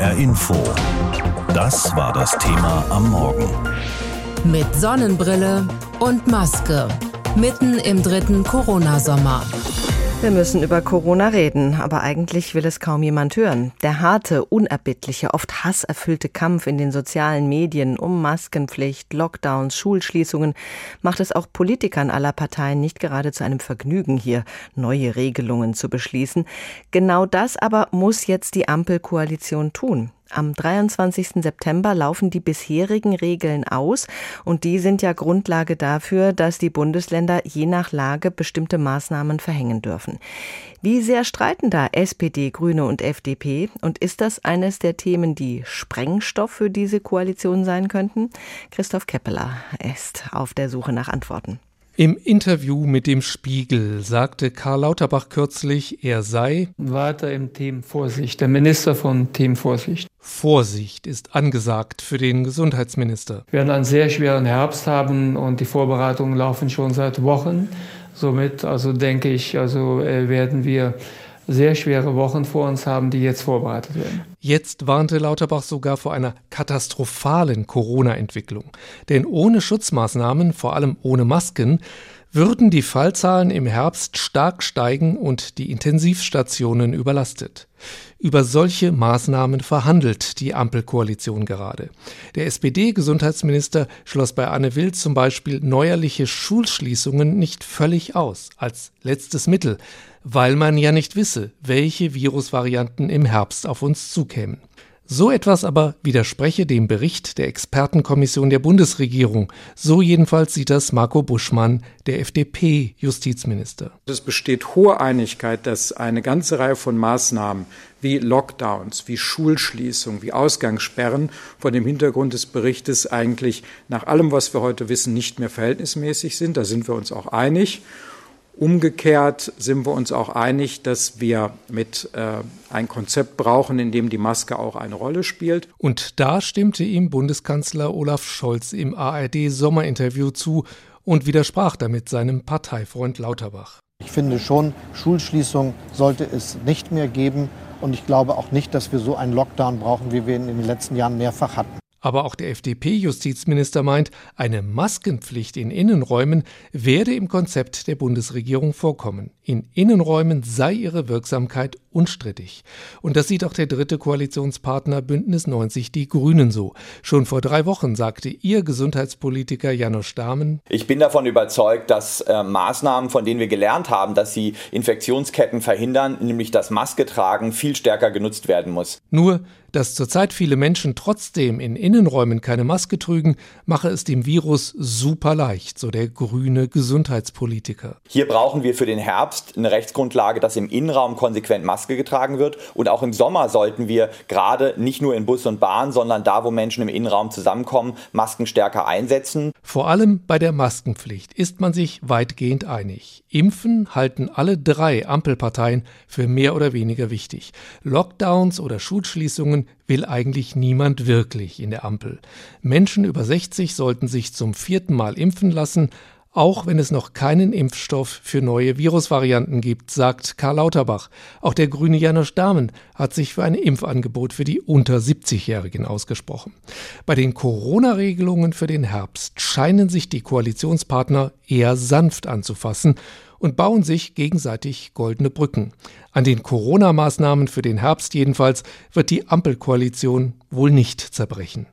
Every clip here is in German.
HR Info. Das war das Thema am Morgen. Mit Sonnenbrille und Maske. Mitten im dritten Corona-Sommer. Wir müssen über Corona reden, aber eigentlich will es kaum jemand hören. Der harte, unerbittliche, oft hasserfüllte Kampf in den sozialen Medien um Maskenpflicht, Lockdowns, Schulschließungen macht es auch Politikern aller Parteien nicht gerade zu einem Vergnügen, hier neue Regelungen zu beschließen. Genau das aber muss jetzt die Ampelkoalition tun. Am 23. September laufen die bisherigen Regeln aus und die sind ja Grundlage dafür, dass die Bundesländer je nach Lage bestimmte Maßnahmen verhängen dürfen. Wie sehr streiten da SPD, Grüne und FDP und ist das eines der Themen, die Sprengstoff für diese Koalition sein könnten? Christoph Keppeler ist auf der Suche nach Antworten. Im Interview mit dem Spiegel sagte Karl Lauterbach kürzlich, er sei weiter im Team Vorsicht, der Minister von Team Vorsicht. Vorsicht ist angesagt für den Gesundheitsminister. Wir werden einen sehr schweren Herbst haben und die Vorbereitungen laufen schon seit Wochen. Somit, also denke ich, also äh, werden wir sehr schwere Wochen vor uns haben, die jetzt vorbereitet werden. Jetzt warnte Lauterbach sogar vor einer katastrophalen Corona-Entwicklung. Denn ohne Schutzmaßnahmen, vor allem ohne Masken, würden die Fallzahlen im Herbst stark steigen und die Intensivstationen überlastet. Über solche Maßnahmen verhandelt die Ampelkoalition gerade. Der SPD-Gesundheitsminister schloss bei Anne Will zum Beispiel neuerliche Schulschließungen nicht völlig aus, als letztes Mittel, weil man ja nicht wisse, welche Virusvarianten im Herbst auf uns zukämen. So etwas aber widerspreche dem Bericht der Expertenkommission der Bundesregierung. So jedenfalls sieht das Marco Buschmann, der FDP-Justizminister. Es besteht hohe Einigkeit, dass eine ganze Reihe von Maßnahmen wie Lockdowns, wie Schulschließung, wie Ausgangssperren vor dem Hintergrund des Berichtes eigentlich nach allem, was wir heute wissen, nicht mehr verhältnismäßig sind. Da sind wir uns auch einig. Umgekehrt sind wir uns auch einig, dass wir mit äh, ein Konzept brauchen, in dem die Maske auch eine Rolle spielt. Und da stimmte ihm Bundeskanzler Olaf Scholz im ARD-Sommerinterview zu und widersprach damit seinem Parteifreund Lauterbach. Ich finde schon, Schulschließung sollte es nicht mehr geben. Und ich glaube auch nicht, dass wir so einen Lockdown brauchen, wie wir ihn in den letzten Jahren mehrfach hatten. Aber auch der FDP-Justizminister meint, eine Maskenpflicht in Innenräumen werde im Konzept der Bundesregierung vorkommen. In Innenräumen sei ihre Wirksamkeit unstrittig. Und das sieht auch der dritte Koalitionspartner Bündnis 90 Die Grünen so. Schon vor drei Wochen sagte ihr Gesundheitspolitiker Janusz Dahmen, Ich bin davon überzeugt, dass äh, Maßnahmen, von denen wir gelernt haben, dass sie Infektionsketten verhindern, nämlich das Maske tragen, viel stärker genutzt werden muss. Nur, dass zurzeit viele Menschen trotzdem in Innenräumen keine Maske trügen, mache es dem Virus super leicht, so der grüne Gesundheitspolitiker. Hier brauchen wir für den Herbst eine Rechtsgrundlage, dass im Innenraum konsequent Maske getragen wird. Und auch im Sommer sollten wir gerade nicht nur in Bus und Bahn, sondern da, wo Menschen im Innenraum zusammenkommen, Masken stärker einsetzen. Vor allem bei der Maskenpflicht ist man sich weitgehend einig. Impfen halten alle drei Ampelparteien für mehr oder weniger wichtig. Lockdowns oder Schulschließungen will eigentlich niemand wirklich in der Ampel. Menschen über 60 sollten sich zum vierten Mal impfen lassen, auch wenn es noch keinen Impfstoff für neue Virusvarianten gibt, sagt Karl Lauterbach. Auch der grüne Janusz Dahmen hat sich für ein Impfangebot für die unter 70-Jährigen ausgesprochen. Bei den Corona-Regelungen für den Herbst scheinen sich die Koalitionspartner eher sanft anzufassen und bauen sich gegenseitig goldene Brücken. An den Corona-Maßnahmen für den Herbst jedenfalls wird die Ampelkoalition wohl nicht zerbrechen.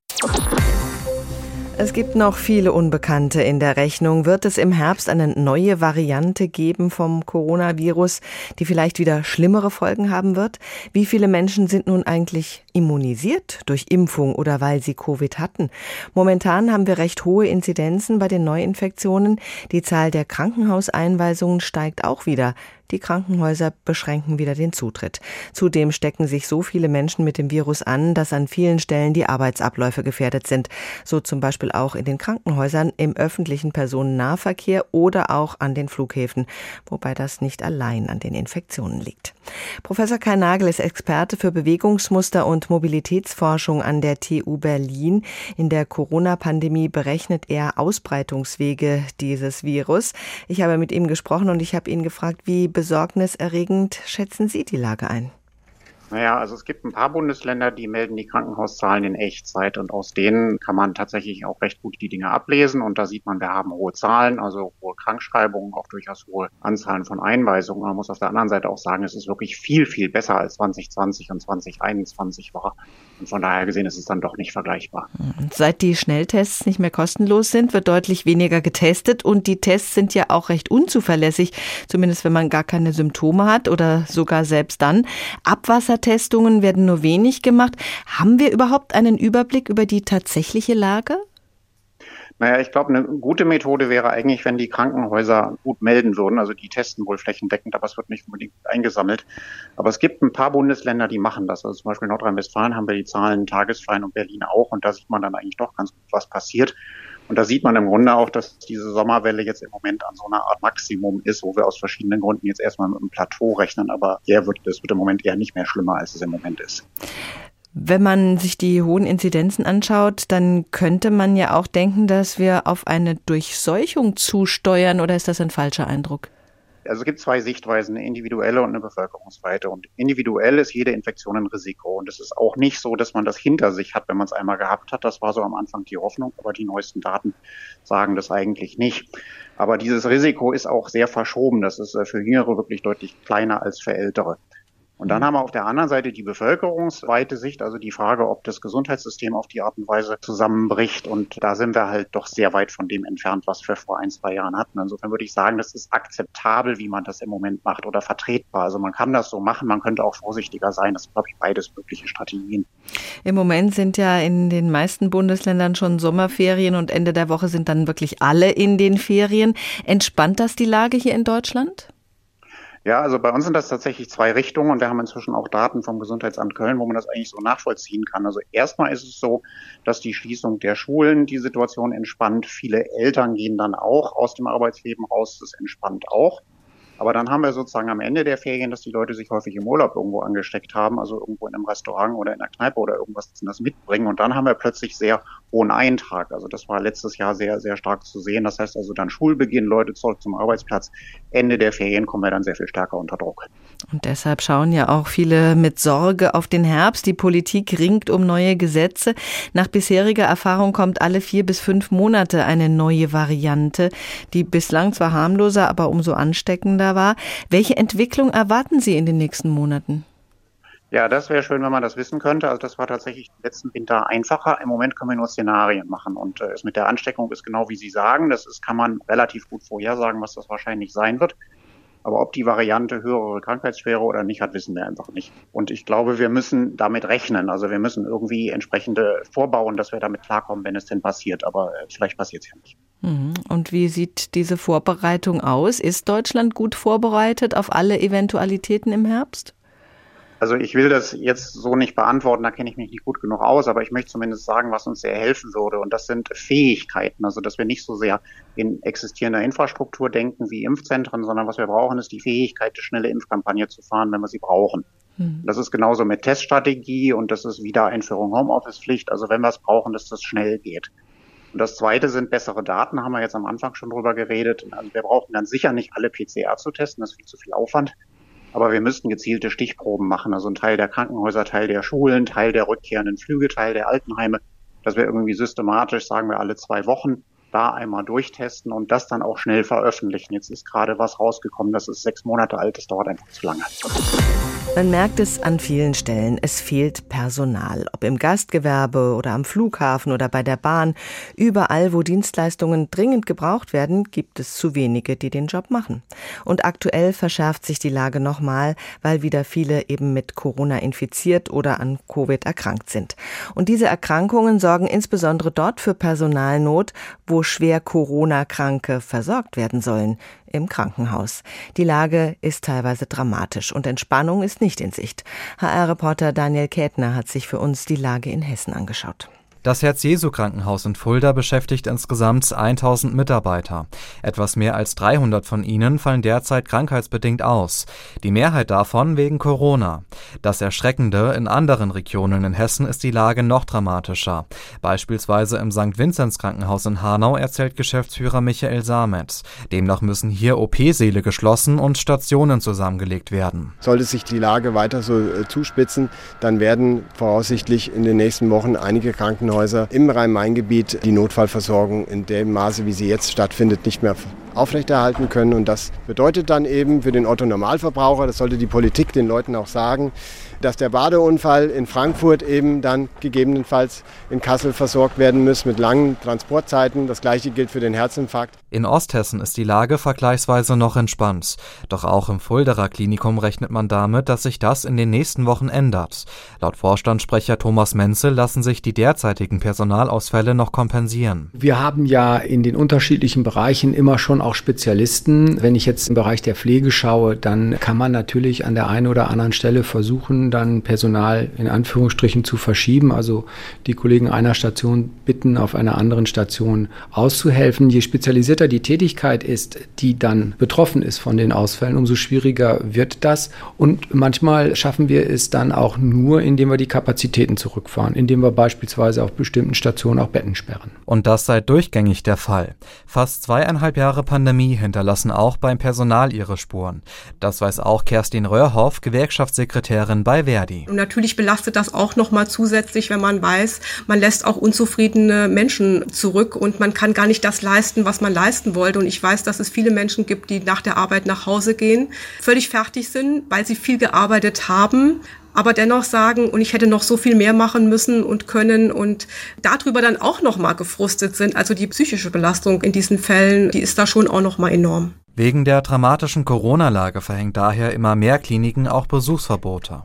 Es gibt noch viele Unbekannte in der Rechnung. Wird es im Herbst eine neue Variante geben vom Coronavirus, die vielleicht wieder schlimmere Folgen haben wird? Wie viele Menschen sind nun eigentlich immunisiert durch Impfung oder weil sie Covid hatten? Momentan haben wir recht hohe Inzidenzen bei den Neuinfektionen. Die Zahl der Krankenhauseinweisungen steigt auch wieder. Die Krankenhäuser beschränken wieder den Zutritt. Zudem stecken sich so viele Menschen mit dem Virus an, dass an vielen Stellen die Arbeitsabläufe gefährdet sind. So zum Beispiel auch in den Krankenhäusern, im öffentlichen Personennahverkehr oder auch an den Flughäfen, wobei das nicht allein an den Infektionen liegt. Professor Kai Nagel ist Experte für Bewegungsmuster und Mobilitätsforschung an der TU Berlin. In der Corona-Pandemie berechnet er Ausbreitungswege dieses Virus. Ich habe mit ihm gesprochen und ich habe ihn gefragt, wie besorgniserregend schätzen Sie die Lage ein? Naja, also es gibt ein paar Bundesländer, die melden die Krankenhauszahlen in Echtzeit und aus denen kann man tatsächlich auch recht gut die Dinge ablesen und da sieht man, wir haben hohe Zahlen, also hohe Krankschreibungen, auch durchaus hohe Anzahlen von Einweisungen. Man muss auf der anderen Seite auch sagen, es ist wirklich viel, viel besser als 2020 und 2021 war. Und von daher gesehen ist es dann doch nicht vergleichbar. Seit die Schnelltests nicht mehr kostenlos sind, wird deutlich weniger getestet und die Tests sind ja auch recht unzuverlässig, zumindest wenn man gar keine Symptome hat oder sogar selbst dann. Abwassertestungen werden nur wenig gemacht. Haben wir überhaupt einen Überblick über die tatsächliche Lage? Naja, ich glaube, eine gute Methode wäre eigentlich, wenn die Krankenhäuser gut melden würden. Also die testen wohl flächendeckend, aber es wird nicht unbedingt eingesammelt. Aber es gibt ein paar Bundesländer, die machen das. Also zum Beispiel Nordrhein-Westfalen haben wir die Zahlen tagesfrei und Berlin auch. Und da sieht man dann eigentlich doch ganz gut, was passiert. Und da sieht man im Grunde auch, dass diese Sommerwelle jetzt im Moment an so einer Art Maximum ist, wo wir aus verschiedenen Gründen jetzt erstmal mit einem Plateau rechnen. Aber der wird, das wird im Moment eher nicht mehr schlimmer, als es im Moment ist. Wenn man sich die hohen Inzidenzen anschaut, dann könnte man ja auch denken, dass wir auf eine Durchseuchung zusteuern oder ist das ein falscher Eindruck? Also es gibt zwei Sichtweisen, eine individuelle und eine bevölkerungsweite. Und individuell ist jede Infektion ein Risiko. Und es ist auch nicht so, dass man das hinter sich hat, wenn man es einmal gehabt hat. Das war so am Anfang die Hoffnung, aber die neuesten Daten sagen das eigentlich nicht. Aber dieses Risiko ist auch sehr verschoben. Das ist äh, für Jüngere wirklich deutlich kleiner als für Ältere. Und dann mhm. haben wir auf der anderen Seite die bevölkerungsweite Sicht, also die Frage, ob das Gesundheitssystem auf die Art und Weise zusammenbricht. Und da sind wir halt doch sehr weit von dem entfernt, was wir vor ein, zwei Jahren hatten. Insofern würde ich sagen, das ist akzeptabel, wie man das im Moment macht oder vertretbar. Also man kann das so machen, man könnte auch vorsichtiger sein. Das sind, glaube ich, beides mögliche Strategien. Im Moment sind ja in den meisten Bundesländern schon Sommerferien und Ende der Woche sind dann wirklich alle in den Ferien. Entspannt das die Lage hier in Deutschland? Ja, also bei uns sind das tatsächlich zwei Richtungen und wir haben inzwischen auch Daten vom Gesundheitsamt Köln, wo man das eigentlich so nachvollziehen kann. Also erstmal ist es so, dass die Schließung der Schulen die Situation entspannt. Viele Eltern gehen dann auch aus dem Arbeitsleben raus. Das entspannt auch. Aber dann haben wir sozusagen am Ende der Ferien, dass die Leute sich häufig im Urlaub irgendwo angesteckt haben, also irgendwo in einem Restaurant oder in einer Kneipe oder irgendwas das mitbringen. Und dann haben wir plötzlich sehr hohen Eintrag. Also das war letztes Jahr sehr, sehr stark zu sehen. Das heißt also dann Schulbeginn, Leute zurück zum Arbeitsplatz. Ende der Ferien kommen wir dann sehr viel stärker unter Druck. Und deshalb schauen ja auch viele mit Sorge auf den Herbst. Die Politik ringt um neue Gesetze. Nach bisheriger Erfahrung kommt alle vier bis fünf Monate eine neue Variante, die bislang zwar harmloser, aber umso ansteckender war. Welche Entwicklung erwarten Sie in den nächsten Monaten? Ja, das wäre schön, wenn man das wissen könnte. Also das war tatsächlich letzten Winter einfacher. Im Moment können wir nur Szenarien machen und äh, mit der Ansteckung ist genau wie Sie sagen. Das ist, kann man relativ gut vorhersagen, was das wahrscheinlich sein wird. Aber ob die Variante höhere Krankheitsschwere oder nicht hat, wissen wir einfach nicht. Und ich glaube, wir müssen damit rechnen. Also wir müssen irgendwie entsprechende vorbauen, dass wir damit klarkommen, wenn es denn passiert. Aber äh, vielleicht passiert es ja nicht. Mhm. Und wie sieht diese Vorbereitung aus? Ist Deutschland gut vorbereitet auf alle Eventualitäten im Herbst? Also ich will das jetzt so nicht beantworten, da kenne ich mich nicht gut genug aus, aber ich möchte zumindest sagen, was uns sehr helfen würde. Und das sind Fähigkeiten, also dass wir nicht so sehr in existierender Infrastruktur denken wie Impfzentren, sondern was wir brauchen, ist die Fähigkeit, eine schnelle Impfkampagne zu fahren, wenn wir sie brauchen. Hm. Das ist genauso mit Teststrategie und das ist Wiedereinführung Homeoffice-Pflicht. Also wenn wir es brauchen, dass das schnell geht. Und das zweite sind bessere Daten, haben wir jetzt am Anfang schon drüber geredet. Also wir brauchen dann sicher nicht alle PCR zu testen, das ist viel zu viel Aufwand. Aber wir müssten gezielte Stichproben machen, also ein Teil der Krankenhäuser, Teil der Schulen, Teil der rückkehrenden Flüge, Teil der Altenheime, dass wir irgendwie systematisch, sagen wir alle zwei Wochen, da einmal durchtesten und das dann auch schnell veröffentlichen. Jetzt ist gerade was rausgekommen, das ist sechs Monate alt, das dauert einfach zu lange. Man merkt es an vielen Stellen, es fehlt Personal, ob im Gastgewerbe oder am Flughafen oder bei der Bahn. Überall, wo Dienstleistungen dringend gebraucht werden, gibt es zu wenige, die den Job machen. Und aktuell verschärft sich die Lage nochmal, weil wieder viele eben mit Corona infiziert oder an Covid erkrankt sind. Und diese Erkrankungen sorgen insbesondere dort für Personalnot, wo schwer Corona-Kranke versorgt werden sollen im Krankenhaus. Die Lage ist teilweise dramatisch und Entspannung ist nicht in Sicht. HR-Reporter Daniel Kätner hat sich für uns die Lage in Hessen angeschaut. Das Herz-Jesu-Krankenhaus in Fulda beschäftigt insgesamt 1000 Mitarbeiter. Etwas mehr als 300 von ihnen fallen derzeit krankheitsbedingt aus. Die Mehrheit davon wegen Corona. Das Erschreckende, in anderen Regionen in Hessen ist die Lage noch dramatischer. Beispielsweise im St. Vinzenz Krankenhaus in Hanau erzählt Geschäftsführer Michael Samet. Demnach müssen hier OP-Säle geschlossen und Stationen zusammengelegt werden. Sollte sich die Lage weiter so äh, zuspitzen, dann werden voraussichtlich in den nächsten Wochen einige Krankenhäuser Krankenhäuser im Rhein-Main-Gebiet die Notfallversorgung in dem Maße, wie sie jetzt stattfindet, nicht mehr aufrechterhalten können. Und das bedeutet dann eben für den Otto-Normalverbraucher, das sollte die Politik den Leuten auch sagen, dass der Badeunfall in Frankfurt eben dann gegebenenfalls in Kassel versorgt werden muss mit langen Transportzeiten. Das gleiche gilt für den Herzinfarkt. In Osthessen ist die Lage vergleichsweise noch entspannt. Doch auch im Fulderer Klinikum rechnet man damit, dass sich das in den nächsten Wochen ändert. Laut Vorstandssprecher Thomas Menzel lassen sich die derzeitigen Personalausfälle noch kompensieren. Wir haben ja in den unterschiedlichen Bereichen immer schon auch Spezialisten. Wenn ich jetzt im Bereich der Pflege schaue, dann kann man natürlich an der einen oder anderen Stelle versuchen, dann Personal in Anführungsstrichen zu verschieben. Also die Kollegen einer Station bitten, auf einer anderen Station auszuhelfen. Je spezialisierter die Tätigkeit ist, die dann betroffen ist von den Ausfällen, umso schwieriger wird das. Und manchmal schaffen wir es dann auch nur, indem wir die Kapazitäten zurückfahren, indem wir beispielsweise auf bestimmten Stationen auch Betten sperren. Und das sei durchgängig der Fall. Fast zweieinhalb Jahre Pandemie hinterlassen auch beim Personal ihre Spuren. Das weiß auch Kerstin Röhrhoff, Gewerkschaftssekretärin bei Verdi. Und natürlich belastet das auch nochmal zusätzlich, wenn man weiß, man lässt auch unzufriedene Menschen zurück und man kann gar nicht das leisten, was man leisten wollte. Und ich weiß, dass es viele Menschen gibt, die nach der Arbeit nach Hause gehen, völlig fertig sind, weil sie viel gearbeitet haben, aber dennoch sagen, und ich hätte noch so viel mehr machen müssen und können und darüber dann auch noch mal gefrustet sind. Also die psychische Belastung in diesen Fällen, die ist da schon auch noch mal enorm. Wegen der dramatischen Corona-Lage verhängt daher immer mehr Kliniken auch Besuchsverbote.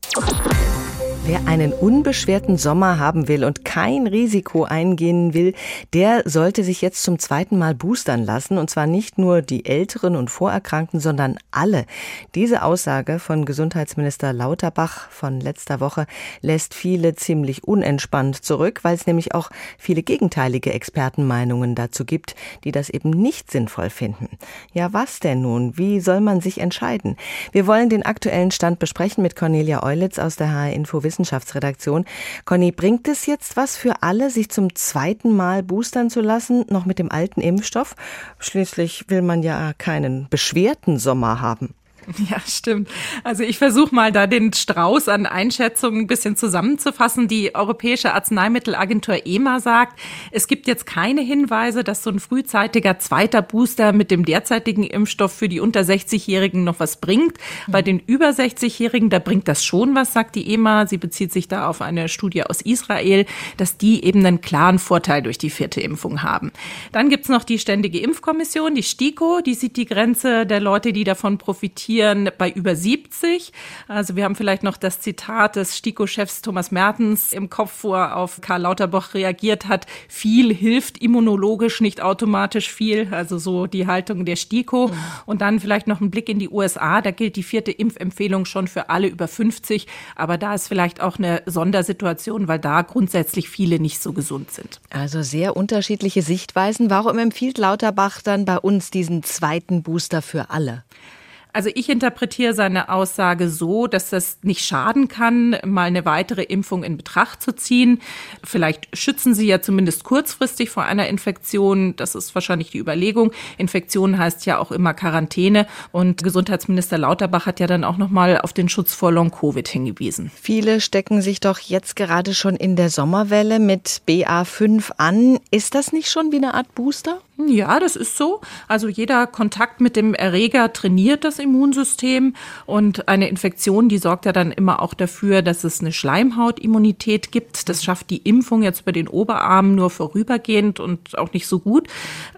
Wer einen unbeschwerten Sommer haben will und kein Risiko eingehen will, der sollte sich jetzt zum zweiten Mal boostern lassen. Und zwar nicht nur die Älteren und Vorerkrankten, sondern alle. Diese Aussage von Gesundheitsminister Lauterbach von letzter Woche lässt viele ziemlich unentspannt zurück, weil es nämlich auch viele gegenteilige Expertenmeinungen dazu gibt, die das eben nicht sinnvoll finden. Ja, was denn nun? Wie soll man sich entscheiden? Wir wollen den aktuellen Stand besprechen mit Cornelia Eulitz aus der HR Info Wissenschaftsredaktion. Conny, bringt es jetzt was für alle, sich zum zweiten Mal boostern zu lassen, noch mit dem alten Impfstoff? Schließlich will man ja keinen beschwerten Sommer haben. Ja, stimmt. Also ich versuche mal da den Strauß an Einschätzungen ein bisschen zusammenzufassen. Die Europäische Arzneimittelagentur EMA sagt, es gibt jetzt keine Hinweise, dass so ein frühzeitiger zweiter Booster mit dem derzeitigen Impfstoff für die unter 60-Jährigen noch was bringt. Bei den über 60-Jährigen, da bringt das schon was, sagt die EMA. Sie bezieht sich da auf eine Studie aus Israel, dass die eben einen klaren Vorteil durch die vierte Impfung haben. Dann gibt's noch die Ständige Impfkommission, die STIKO, die sieht die Grenze der Leute, die davon profitieren profitieren bei über 70. Also wir haben vielleicht noch das Zitat des STIKO-Chefs Thomas Mertens im Kopf, wo er auf Karl Lauterbach reagiert hat. Viel hilft immunologisch, nicht automatisch viel. Also so die Haltung der STIKO. Mhm. Und dann vielleicht noch ein Blick in die USA. Da gilt die vierte Impfempfehlung schon für alle über 50. Aber da ist vielleicht auch eine Sondersituation, weil da grundsätzlich viele nicht so gesund sind. Also sehr unterschiedliche Sichtweisen. Warum empfiehlt Lauterbach dann bei uns diesen zweiten Booster für alle? Also ich interpretiere seine Aussage so, dass das nicht schaden kann, mal eine weitere Impfung in Betracht zu ziehen. Vielleicht schützen sie ja zumindest kurzfristig vor einer Infektion. Das ist wahrscheinlich die Überlegung. Infektion heißt ja auch immer Quarantäne. Und Gesundheitsminister Lauterbach hat ja dann auch nochmal auf den Schutz vor Long-Covid hingewiesen. Viele stecken sich doch jetzt gerade schon in der Sommerwelle mit BA5 an. Ist das nicht schon wie eine Art Booster? Ja, das ist so. Also jeder Kontakt mit dem Erreger trainiert das Immunsystem und eine Infektion, die sorgt ja dann immer auch dafür, dass es eine Schleimhautimmunität gibt. Das schafft die Impfung jetzt bei den Oberarmen nur vorübergehend und auch nicht so gut.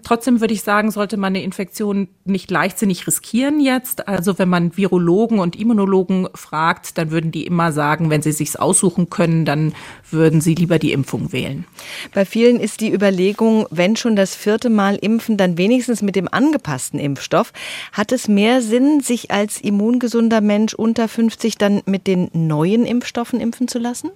Trotzdem würde ich sagen, sollte man eine Infektion nicht leichtsinnig riskieren jetzt. Also wenn man Virologen und Immunologen fragt, dann würden die immer sagen, wenn sie sich's aussuchen können, dann würden sie lieber die Impfung wählen. Bei vielen ist die Überlegung, wenn schon das vierte Mal impfen, dann wenigstens mit dem angepassten Impfstoff. Hat es mehr Sinn, sich als immungesunder Mensch unter 50 dann mit den neuen Impfstoffen impfen zu lassen?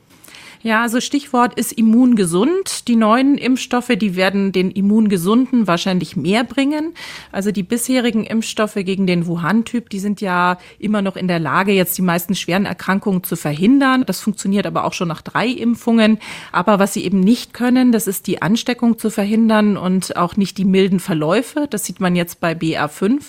Ja, also Stichwort ist immungesund. Die neuen Impfstoffe, die werden den Immungesunden wahrscheinlich mehr bringen. Also die bisherigen Impfstoffe gegen den Wuhan-Typ, die sind ja immer noch in der Lage, jetzt die meisten schweren Erkrankungen zu verhindern. Das funktioniert aber auch schon nach drei Impfungen. Aber was sie eben nicht können, das ist die Ansteckung zu verhindern und auch nicht die milden Verläufe. Das sieht man jetzt bei BA5.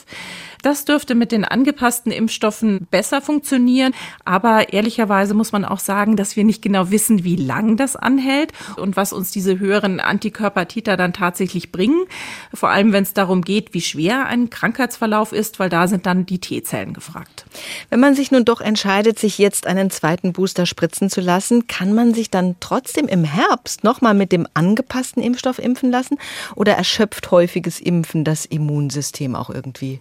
Das dürfte mit den angepassten Impfstoffen besser funktionieren. Aber ehrlicherweise muss man auch sagen, dass wir nicht genau wissen, wie lang das anhält und was uns diese höheren Antikörpertiter dann tatsächlich bringen. Vor allem, wenn es darum geht, wie schwer ein Krankheitsverlauf ist, weil da sind dann die T-Zellen gefragt. Wenn man sich nun doch entscheidet, sich jetzt einen zweiten Booster spritzen zu lassen, kann man sich dann trotzdem im Herbst nochmal mit dem angepassten Impfstoff impfen lassen? Oder erschöpft häufiges Impfen das Immunsystem auch irgendwie?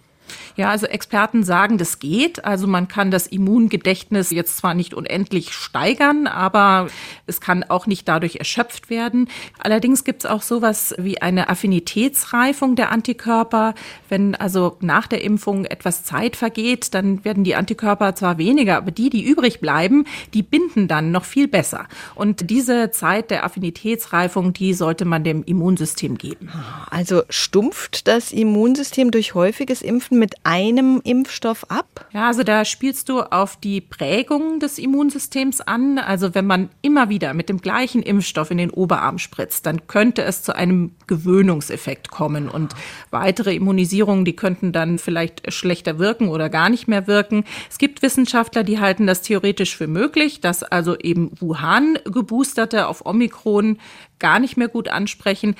Ja, also Experten sagen, das geht. Also man kann das Immungedächtnis jetzt zwar nicht unendlich steigern, aber es kann auch nicht dadurch erschöpft werden. Allerdings gibt es auch sowas wie eine Affinitätsreifung der Antikörper. Wenn also nach der Impfung etwas Zeit vergeht, dann werden die Antikörper zwar weniger, aber die, die übrig bleiben, die binden dann noch viel besser. Und diese Zeit der Affinitätsreifung, die sollte man dem Immunsystem geben. Also stumpft das Immunsystem durch häufiges Impfen mit einem Impfstoff ab? Ja, also da spielst du auf die Prägung des Immunsystems an. Also wenn man immer wieder mit dem gleichen Impfstoff in den Oberarm spritzt, dann könnte es zu einem Gewöhnungseffekt kommen und weitere Immunisierungen, die könnten dann vielleicht schlechter wirken oder gar nicht mehr wirken. Es gibt Wissenschaftler, die halten das theoretisch für möglich, dass also eben Wuhan geboosterte auf Omikron gar nicht mehr gut ansprechen.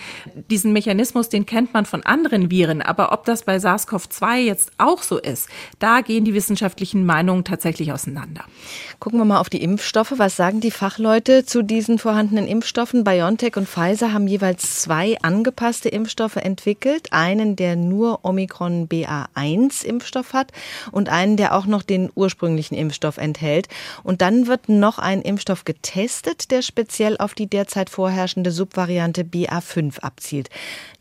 Diesen Mechanismus, den kennt man von anderen Viren, aber ob das bei SARS-CoV-2 jetzt auch so ist, da gehen die wissenschaftlichen Meinungen tatsächlich auseinander. Gucken wir mal auf die Impfstoffe. Was sagen die Fachleute zu diesen vorhandenen Impfstoffen? BioNTech und Pfizer haben jeweils zwei angepasste Impfstoffe entwickelt. Einen, der nur Omikron BA1 Impfstoff hat und einen, der auch noch den ursprünglichen Impfstoff enthält. Und dann wird noch ein Impfstoff getestet, der speziell auf die derzeit vorherrschende Subvariante BA5 abzielt.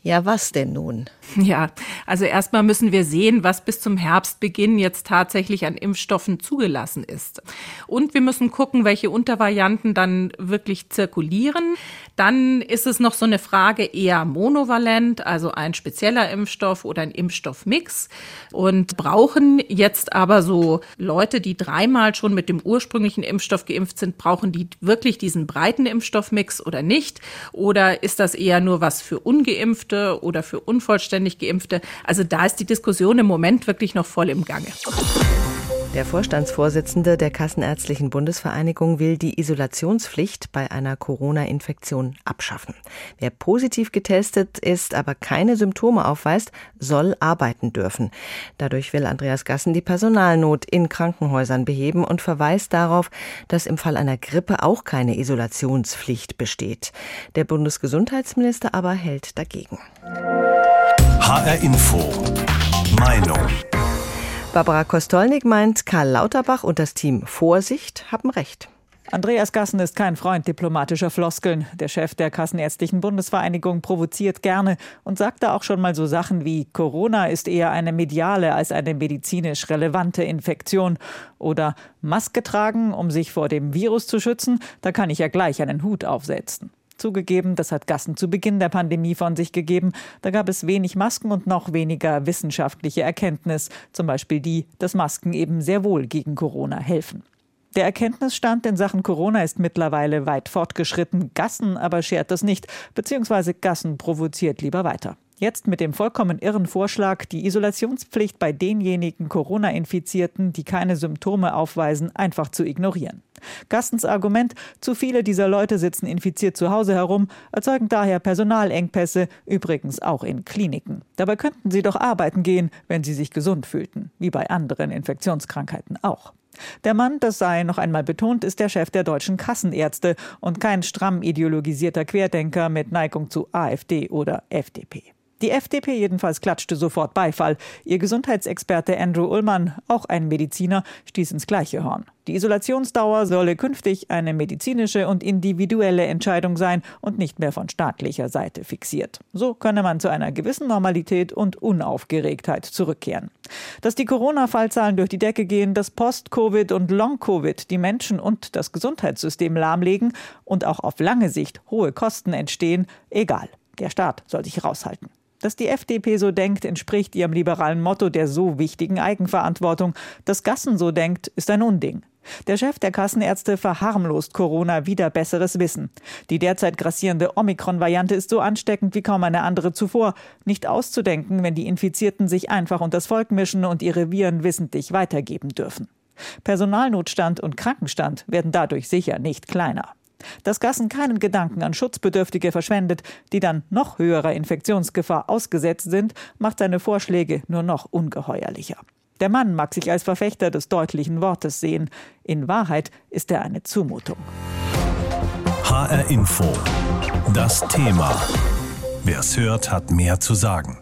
Ja, was denn nun? Ja, also erstmal müssen wir sehen, was bis zum Herbstbeginn jetzt tatsächlich an Impfstoffen zugelassen ist. Und wir müssen gucken, welche Untervarianten dann wirklich zirkulieren. Dann ist es noch so eine Frage eher monovalent, also ein spezieller Impfstoff oder ein Impfstoffmix. Und brauchen jetzt aber so Leute, die dreimal schon mit dem ursprünglichen Impfstoff geimpft sind, brauchen die wirklich diesen breiten Impfstoffmix oder nicht? Oder ist das eher nur was für ungeimpft? Geimpfte oder für unvollständig Geimpfte. Also da ist die Diskussion im Moment wirklich noch voll im Gange. Der Vorstandsvorsitzende der Kassenärztlichen Bundesvereinigung will die Isolationspflicht bei einer Corona-Infektion abschaffen. Wer positiv getestet ist, aber keine Symptome aufweist, soll arbeiten dürfen. Dadurch will Andreas Gassen die Personalnot in Krankenhäusern beheben und verweist darauf, dass im Fall einer Grippe auch keine Isolationspflicht besteht. Der Bundesgesundheitsminister aber hält dagegen. HR Info. Meinung. Barbara Kostolnik meint, Karl Lauterbach und das Team Vorsicht haben recht. Andreas Gassen ist kein Freund diplomatischer Floskeln. Der Chef der Kassenärztlichen Bundesvereinigung provoziert gerne und sagte auch schon mal so Sachen wie Corona ist eher eine mediale als eine medizinisch relevante Infektion oder Maske tragen, um sich vor dem Virus zu schützen, da kann ich ja gleich einen Hut aufsetzen. Zugegeben, das hat Gassen zu Beginn der Pandemie von sich gegeben. Da gab es wenig Masken und noch weniger wissenschaftliche Erkenntnis, zum Beispiel die, dass Masken eben sehr wohl gegen Corona helfen. Der Erkenntnisstand in Sachen Corona ist mittlerweile weit fortgeschritten. Gassen aber schert das nicht, beziehungsweise Gassen provoziert lieber weiter. Jetzt mit dem vollkommen irren Vorschlag, die Isolationspflicht bei denjenigen Corona-Infizierten, die keine Symptome aufweisen, einfach zu ignorieren. Gassens Argument, zu viele dieser Leute sitzen infiziert zu Hause herum, erzeugen daher Personalengpässe, übrigens auch in Kliniken. Dabei könnten sie doch arbeiten gehen, wenn sie sich gesund fühlten, wie bei anderen Infektionskrankheiten auch. Der Mann, das sei noch einmal betont, ist der Chef der deutschen Kassenärzte und kein stramm ideologisierter Querdenker mit Neigung zu AfD oder FDP. Die FDP jedenfalls klatschte sofort Beifall. Ihr Gesundheitsexperte Andrew Ullmann, auch ein Mediziner, stieß ins gleiche Horn. Die Isolationsdauer solle künftig eine medizinische und individuelle Entscheidung sein und nicht mehr von staatlicher Seite fixiert. So könne man zu einer gewissen Normalität und Unaufgeregtheit zurückkehren. Dass die Corona-Fallzahlen durch die Decke gehen, dass Post-Covid und Long-Covid die Menschen und das Gesundheitssystem lahmlegen und auch auf lange Sicht hohe Kosten entstehen, egal. Der Staat soll sich raushalten. Dass die FDP so denkt, entspricht ihrem liberalen Motto der so wichtigen Eigenverantwortung. Dass Gassen so denkt, ist ein Unding. Der Chef der Kassenärzte verharmlost Corona wieder besseres Wissen. Die derzeit grassierende Omikron-Variante ist so ansteckend wie kaum eine andere zuvor. Nicht auszudenken, wenn die Infizierten sich einfach unters Volk mischen und ihre Viren wissentlich weitergeben dürfen. Personalnotstand und Krankenstand werden dadurch sicher nicht kleiner. Dass Gassen keinen Gedanken an Schutzbedürftige verschwendet, die dann noch höherer Infektionsgefahr ausgesetzt sind, macht seine Vorschläge nur noch ungeheuerlicher. Der Mann mag sich als Verfechter des deutlichen Wortes sehen. In Wahrheit ist er eine Zumutung. HR Info. Das Thema. Wer es hört, hat mehr zu sagen.